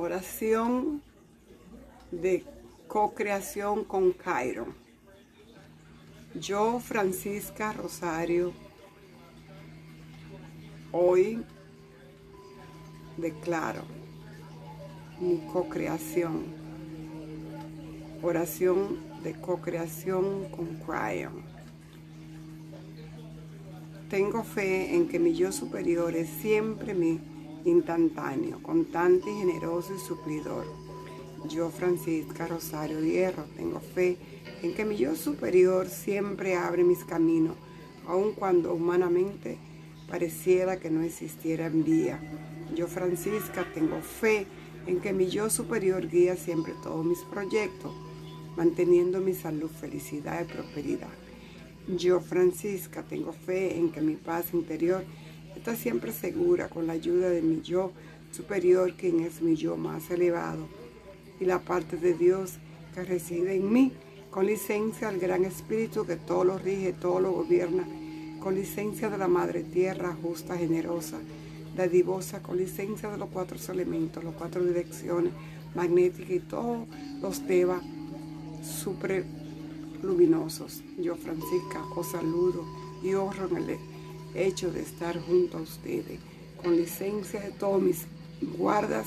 Oración de co-creación con Cairo. Yo, Francisca Rosario, hoy declaro mi co-creación. Oración de co-creación con Cryon. Tengo fe en que mi yo superior es siempre mi instantáneo, constante y generoso y suplidor. Yo, Francisca Rosario Hierro, tengo fe en que mi yo superior siempre abre mis caminos, aun cuando humanamente pareciera que no existiera vía. Yo, Francisca, tengo fe en que mi yo superior guía siempre todos mis proyectos, manteniendo mi salud, felicidad y prosperidad. Yo, Francisca, tengo fe en que mi paz interior siempre segura con la ayuda de mi yo superior, quien es mi yo más elevado, y la parte de Dios que reside en mí, con licencia del Gran Espíritu que todo lo rige, todo lo gobierna, con licencia de la Madre Tierra justa, generosa, dadivosa, con licencia de los cuatro elementos, las cuatro direcciones magnéticas y todos los temas super luminosos. Yo, Francisca, os saludo y honro en el hecho de estar junto a ustedes, con licencia de todos mis guardas,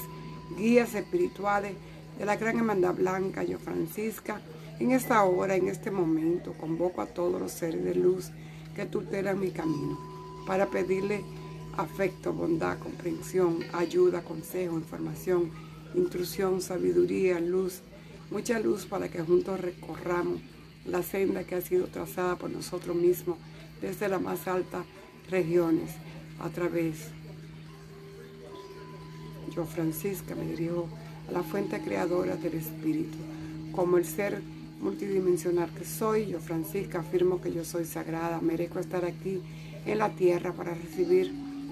guías espirituales de la Gran Hermandad Blanca, yo Francisca, en esta hora, en este momento, convoco a todos los seres de luz que tutelan mi camino para pedirle afecto, bondad, comprensión, ayuda, consejo, información, intrusión, sabiduría, luz, mucha luz para que juntos recorramos la senda que ha sido trazada por nosotros mismos desde la más alta regiones a través. Yo, Francisca, me dirijo a la fuente creadora del Espíritu. Como el ser multidimensional que soy, yo, Francisca, afirmo que yo soy sagrada, merezco estar aquí en la tierra para recibir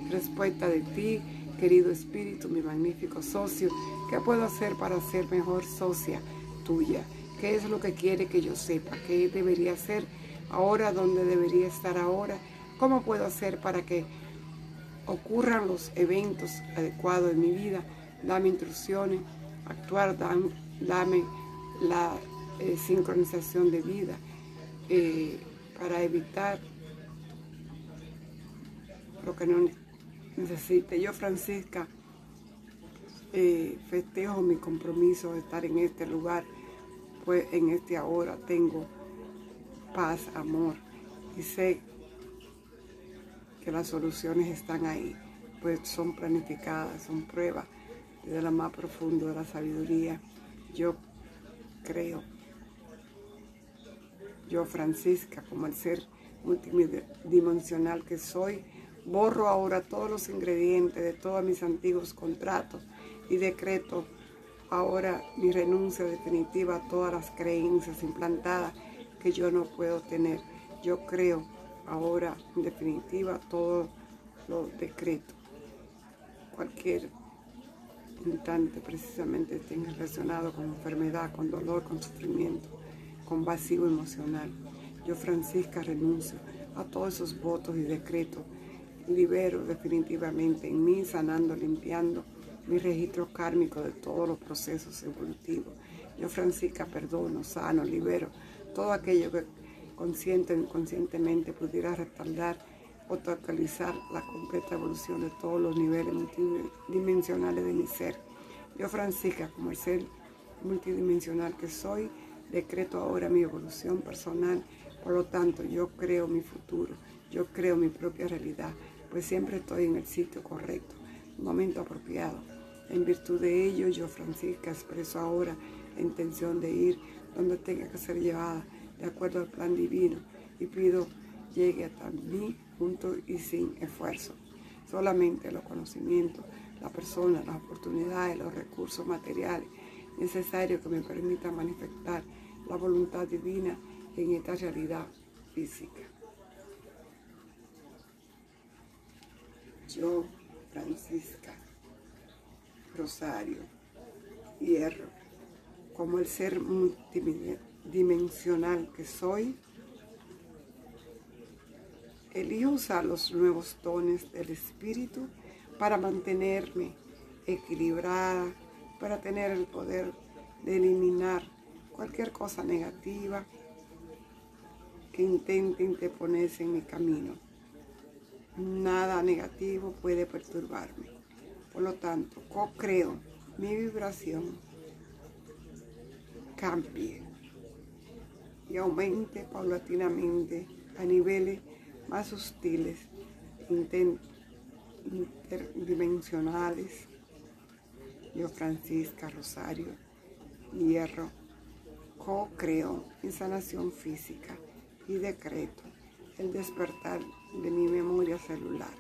respuesta de ti, querido Espíritu, mi magnífico socio. ¿Qué puedo hacer para ser mejor socia tuya? ¿Qué es lo que quiere que yo sepa? ¿Qué debería hacer ahora? ¿Dónde debería estar ahora? ¿Cómo puedo hacer para que ocurran los eventos adecuados en mi vida? Dame instrucciones, actuar, dame la eh, sincronización de vida eh, para evitar lo que no necesite. Yo, Francisca, eh, festejo mi compromiso de estar en este lugar, pues en este ahora tengo paz, amor y sé que las soluciones están ahí, pues son planificadas, son pruebas desde la más profundo de la sabiduría. Yo creo, yo Francisca, como el ser multidimensional que soy, borro ahora todos los ingredientes de todos mis antiguos contratos y decreto ahora mi renuncia definitiva a todas las creencias implantadas que yo no puedo tener. Yo creo ahora, en definitiva, todo lo decreto. Cualquier instante precisamente tenga relacionado con enfermedad, con dolor, con sufrimiento, con vacío emocional. Yo, Francisca, renuncio a todos esos votos y decretos. Libero definitivamente en mí, sanando, limpiando mi registro kármico de todos los procesos evolutivos. Yo, Francisca, perdono, sano, libero todo aquello que consciente o inconscientemente pudiera respaldar o totalizar la completa evolución de todos los niveles multidimensionales de mi ser. Yo, Francisca, como el ser multidimensional que soy, decreto ahora mi evolución personal. Por lo tanto, yo creo mi futuro, yo creo mi propia realidad, pues siempre estoy en el sitio correcto, momento apropiado. En virtud de ello, yo, Francisca, expreso ahora la intención de ir donde tenga que ser llevada de acuerdo al plan divino y pido llegue hasta mí junto y sin esfuerzo. Solamente los conocimientos, la persona, las oportunidades, los recursos materiales necesarios que me permitan manifestar la voluntad divina en esta realidad física. Yo, Francisca, Rosario, Hierro, como el ser multidimensional dimensional que soy, elijo usar los nuevos dones del Espíritu para mantenerme equilibrada, para tener el poder de eliminar cualquier cosa negativa que intente interponerse en mi camino. Nada negativo puede perturbarme. Por lo tanto, co-creo mi vibración cambie y aumente paulatinamente a niveles más sustiles, interdimensionales. Yo, Francisca Rosario, hierro, co-creo en sanación física y decreto el despertar de mi memoria celular.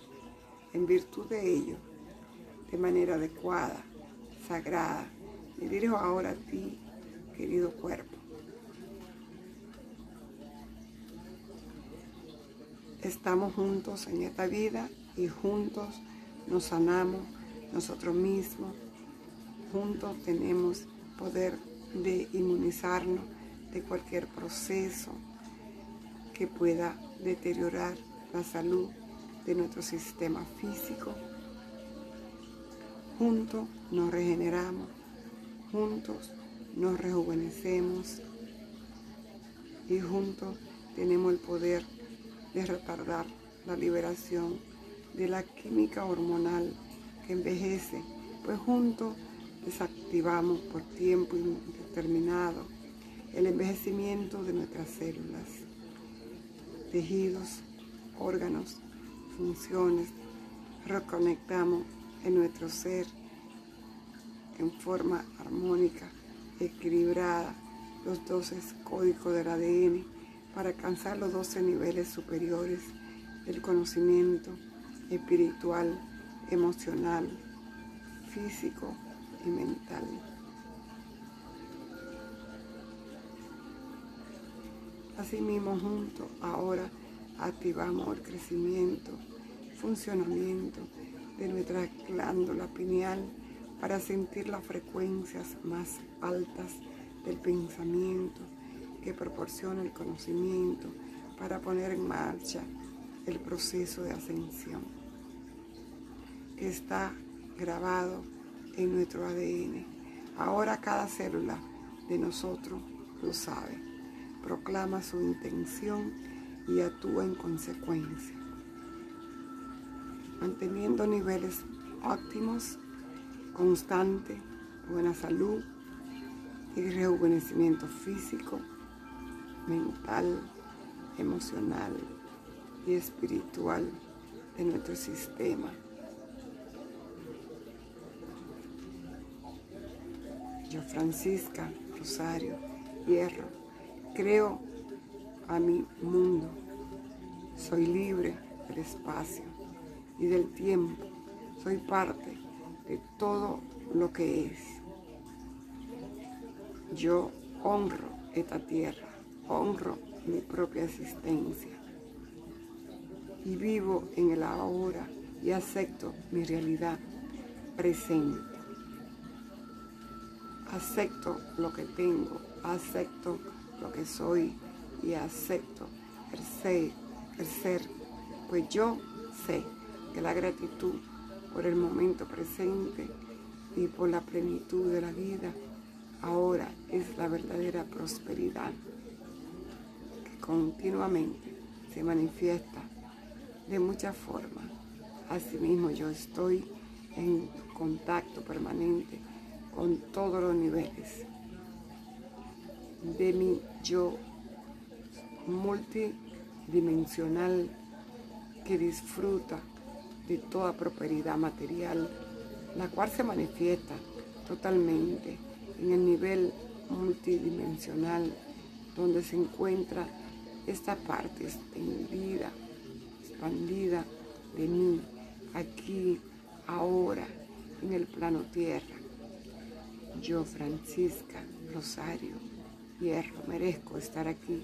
En virtud de ello, de manera adecuada, sagrada, me dirijo ahora a ti, querido cuerpo. Estamos juntos en esta vida y juntos nos sanamos nosotros mismos. Juntos tenemos poder de inmunizarnos de cualquier proceso que pueda deteriorar la salud de nuestro sistema físico. Juntos nos regeneramos, juntos nos rejuvenecemos y juntos tenemos el poder de retardar la liberación de la química hormonal que envejece, pues juntos desactivamos por tiempo indeterminado el envejecimiento de nuestras células, tejidos, órganos, funciones, reconectamos en nuestro ser en forma armónica, equilibrada, los 12 códigos del ADN para alcanzar los 12 niveles superiores del conocimiento espiritual, emocional, físico y mental. Asimismo, juntos ahora activamos el crecimiento, funcionamiento de nuestra glándula pineal para sentir las frecuencias más altas del pensamiento que proporciona el conocimiento para poner en marcha el proceso de ascensión que está grabado en nuestro ADN. Ahora cada célula de nosotros lo sabe, proclama su intención y actúa en consecuencia, manteniendo niveles óptimos, constante, buena salud y rejuvenecimiento físico, mental, emocional y espiritual de nuestro sistema. Yo, Francisca Rosario Hierro, creo a mi mundo. Soy libre del espacio y del tiempo. Soy parte de todo lo que es. Yo honro esta tierra, honro mi propia existencia. Y vivo en el ahora y acepto mi realidad presente. Acepto lo que tengo, acepto lo que soy y acepto el ser, el ser, pues yo sé que la gratitud por el momento presente y por la plenitud de la vida ahora es la verdadera prosperidad continuamente se manifiesta de muchas formas. Asimismo yo estoy en contacto permanente con todos los niveles de mi yo multidimensional que disfruta de toda prosperidad material, la cual se manifiesta totalmente en el nivel multidimensional donde se encuentra esta parte extendida, expandida de mí, aquí, ahora, en el plano tierra. Yo, Francisca Rosario Hierro, merezco estar aquí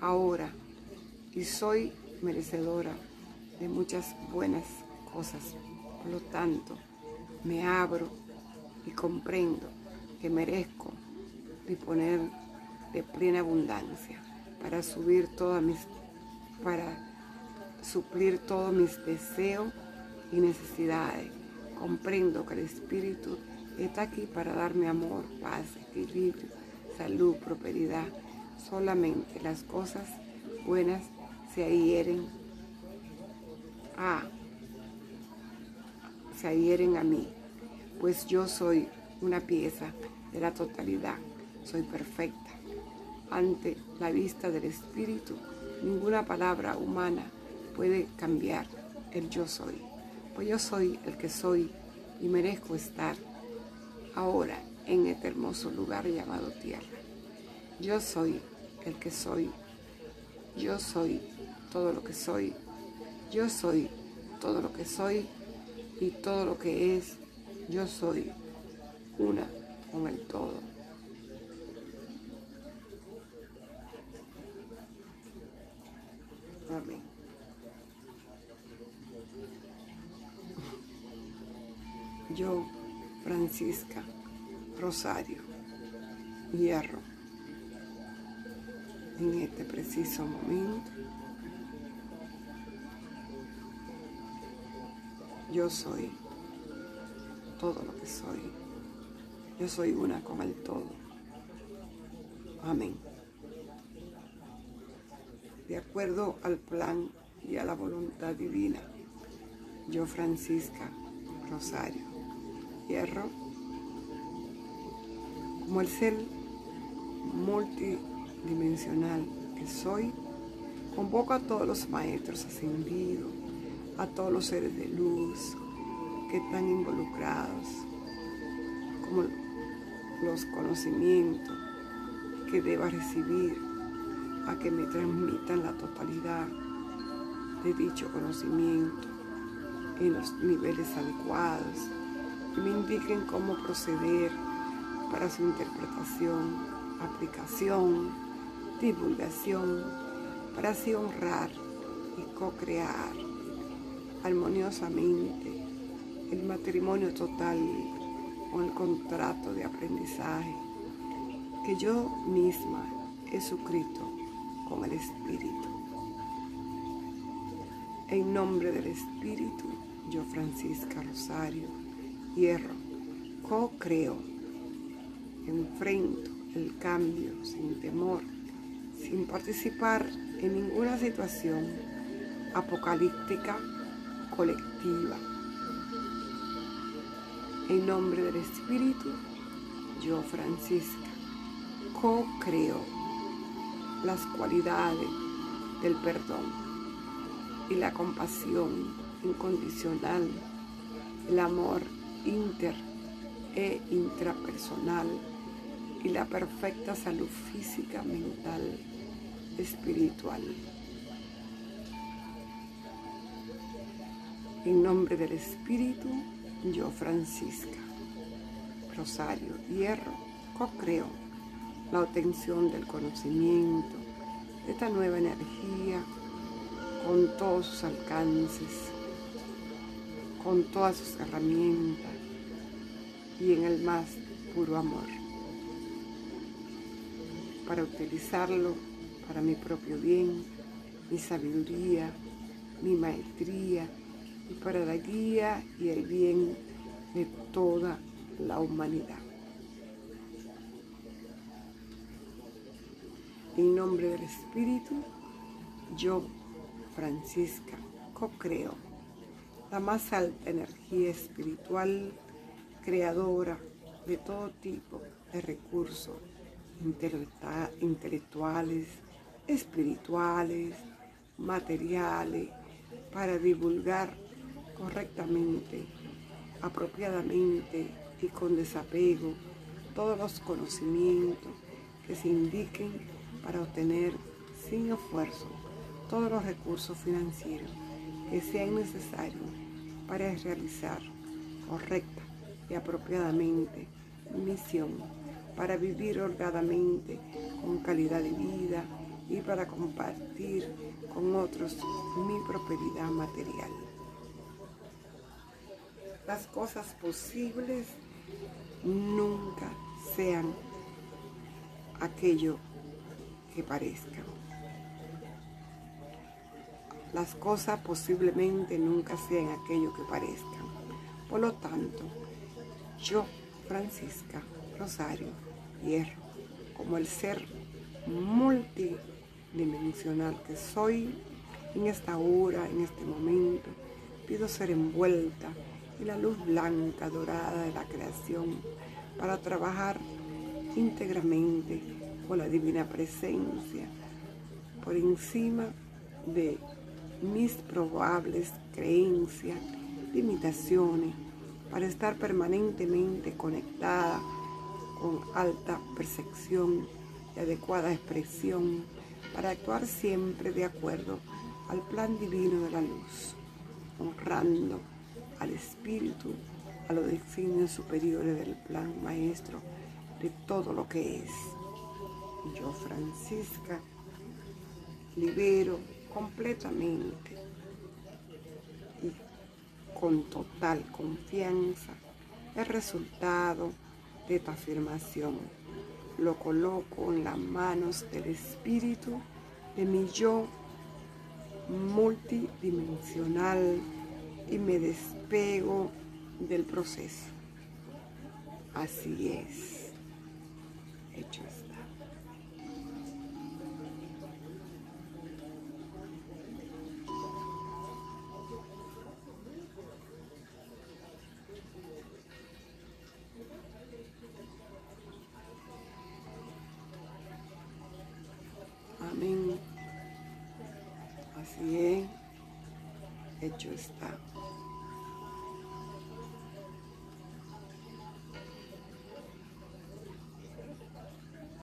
ahora y soy merecedora de muchas buenas cosas. Por lo tanto, me abro y comprendo que merezco disponer de plena abundancia para subir todas mis para suplir todos mis deseos y necesidades. Comprendo que el espíritu Está aquí para darme amor, paz, equilibrio, salud, prosperidad. Solamente las cosas buenas se adhieren a, se adhieren a mí, pues yo soy una pieza de la totalidad, soy perfecta. Ante la vista del Espíritu, ninguna palabra humana puede cambiar el yo soy, pues yo soy el que soy y merezco estar ahora en este hermoso lugar llamado tierra. Yo soy el que soy. Yo soy todo lo que soy. Yo soy todo lo que soy y todo lo que es. Yo soy una con el todo. Francisca Rosario Hierro. En este preciso momento, yo soy todo lo que soy. Yo soy una con el todo. Amén. De acuerdo al plan y a la voluntad divina, yo Francisca Rosario hierro, como el ser multidimensional que soy, convoco a todos los maestros ascendidos, a todos los seres de luz que están involucrados, como los conocimientos que deba recibir a que me transmitan la totalidad de dicho conocimiento en los niveles adecuados me indiquen cómo proceder para su interpretación, aplicación, divulgación, para así honrar y co-crear armoniosamente el matrimonio total o el contrato de aprendizaje que yo misma he suscrito con el Espíritu. En nombre del Espíritu, yo Francisca Rosario, hierro, co-creo, enfrento el cambio sin temor, sin participar en ninguna situación apocalíptica colectiva. En nombre del Espíritu, yo Francisca, co-creo las cualidades del perdón y la compasión incondicional, el amor inter e intrapersonal y la perfecta salud física, mental, espiritual. En nombre del Espíritu, yo Francisca, Rosario, Hierro, co-creo la obtención del conocimiento, de esta nueva energía, con todos sus alcances, con todas sus herramientas y en el más puro amor, para utilizarlo para mi propio bien, mi sabiduría, mi maestría y para la guía y el bien de toda la humanidad. En nombre del Espíritu, yo, Francisca, co-creo la más alta energía espiritual creadora de todo tipo de recursos intelectuales, espirituales, materiales, para divulgar correctamente, apropiadamente y con desapego todos los conocimientos que se indiquen para obtener sin esfuerzo todos los recursos financieros que sean necesarios para realizar correcta y apropiadamente misión para vivir holgadamente con calidad de vida y para compartir con otros mi prosperidad material. Las cosas posibles nunca sean aquello que parezcan las cosas posiblemente nunca sean aquello que parezcan. Por lo tanto, yo, Francisca Rosario Hierro, como el ser multidimensional que soy en esta hora, en este momento. Pido ser envuelta en la luz blanca, dorada de la creación para trabajar íntegramente con la divina presencia por encima de mis probables creencias, limitaciones, para estar permanentemente conectada con alta percepción y adecuada expresión, para actuar siempre de acuerdo al plan divino de la luz, honrando al espíritu, a los designios superiores del plan maestro de todo lo que es. Yo, Francisca, libero completamente y con total confianza el resultado de esta afirmación. Lo coloco en las manos del espíritu de mi yo multidimensional y me despego del proceso. Así es. Amén. Así es. Hecho está.